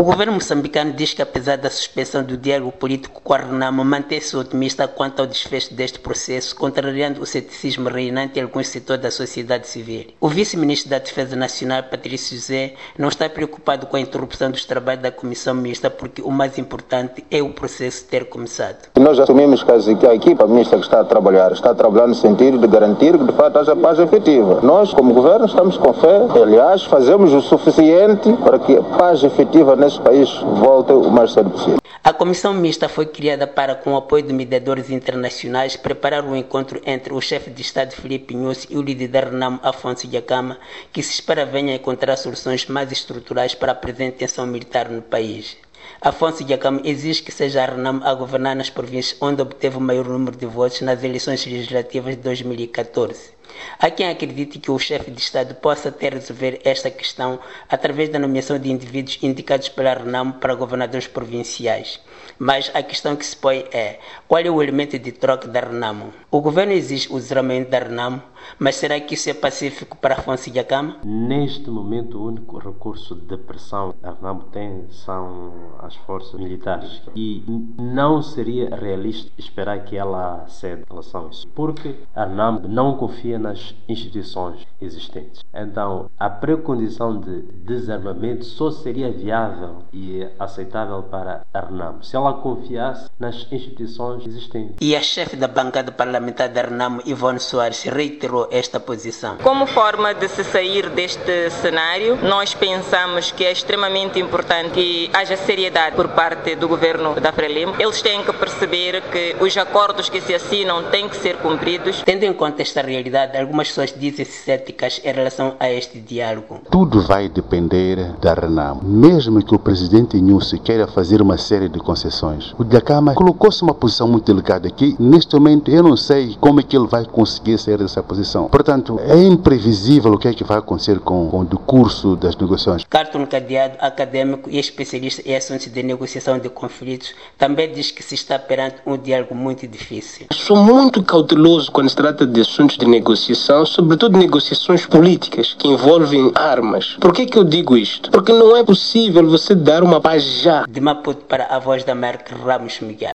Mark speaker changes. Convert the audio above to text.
Speaker 1: O governo moçambicano diz que, apesar da suspensão do diálogo político com a Renamo, mantém-se otimista quanto ao desfecho deste processo, contrariando o ceticismo reinante em alguns setores da sociedade civil. O vice-ministro da Defesa Nacional, Patrício José, não está preocupado com a interrupção dos trabalhos da comissão mista, porque o mais importante é o processo ter começado.
Speaker 2: Nós assumimos que a equipa mista que está a trabalhar está a trabalhar no sentido de garantir que, de fato, haja paz efetiva. Nós, como governo, estamos com fé, aliás, fazemos o suficiente para que a paz efetiva nesse país o mais cedo possível.
Speaker 1: A comissão mista foi criada para, com o apoio de mediadores internacionais, preparar um encontro entre o chefe de Estado Filipe Nunes e o líder da Renamo Afonso Jacama, que se espera venha encontrar soluções mais estruturais para a presente tensão militar no país. Afonso Jacama exige que seja a Renamo a governar nas províncias onde obteve o maior número de votos nas eleições legislativas de 2014. Há quem acredite que o chefe de Estado possa até resolver esta questão através da nomeação de indivíduos indicados pela Renamo para governadores provinciais. Mas a questão que se põe é: qual é o elemento de troca da Renamo? O governo exige o zeramento da Renamo, mas será que isso é pacífico para Afonso Jacama?
Speaker 3: Neste momento, o único recurso de pressão que a Renamo tem são as forças militares. E não seria realista esperar que ela ceda em relação a isso, porque a Renamo não confia nas instituições existentes. Então, a precondição de desarmamento só seria viável e aceitável para a Renamo se ela confiasse nas instituições existentes.
Speaker 1: E a chefe da bancada parlamentar da Renamo, Ivone Soares, reiterou esta posição.
Speaker 4: Como forma de se sair deste cenário, nós pensamos que é extremamente importante que haja seriedade por parte do governo da Frelimo. Eles têm que perceber que os acordos que se assinam têm que ser cumpridos.
Speaker 1: Tendo em conta esta realidade, algumas pessoas dizem-se céticas em relação a este diálogo.
Speaker 5: Tudo vai depender da Renamo. Mesmo que o presidente Nussi queira fazer uma série de concessões, o Dacama colocou-se uma posição muito delicada aqui. Neste momento, eu não sei como é que ele vai conseguir sair dessa posição. Portanto, é imprevisível o que é que vai acontecer com, com o decurso das negociações.
Speaker 1: Carton Cadeado, acadêmico e especialista em assuntos de negociação de conflitos, também diz que se está perante um diálogo muito difícil.
Speaker 6: Sou muito cauteloso quando se trata de assuntos de negociação, sobretudo negociações políticas que envolvem armas. Por que, que eu digo isto? Porque não é possível você dar uma paz já.
Speaker 1: De Maputo para a voz da América, Ramos Miguel.